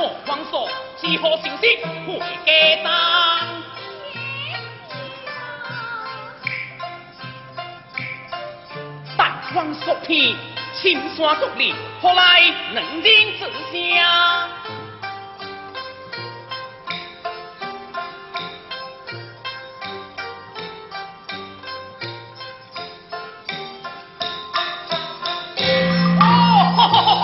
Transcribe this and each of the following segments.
我黄素只好小心回家当。但黄素偏青山独立，何来人之乡？哦，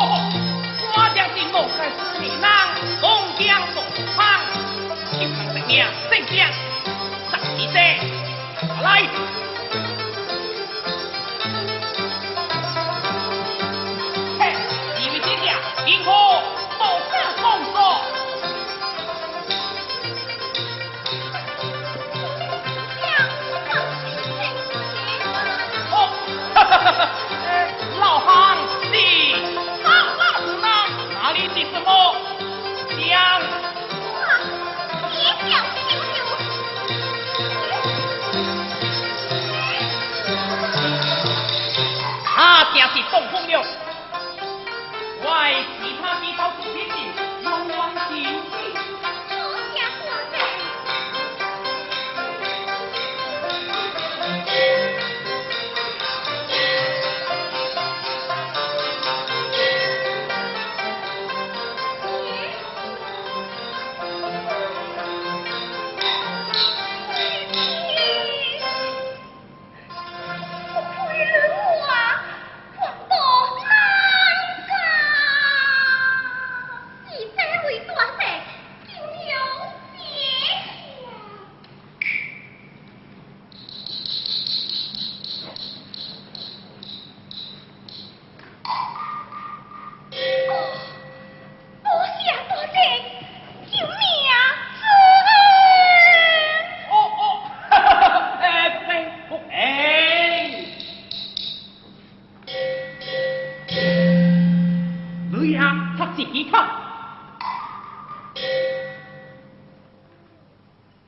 提看。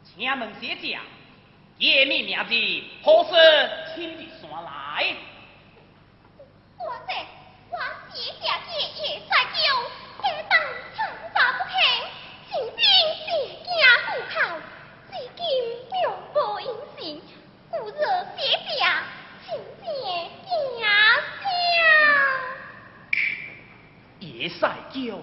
请问先姐，夜明名字何是？别撒娇。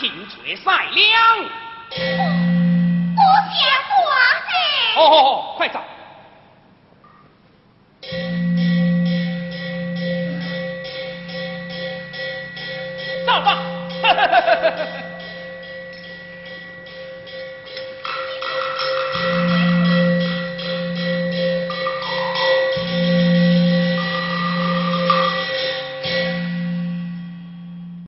请爵赛量，不不见光，哦，快走。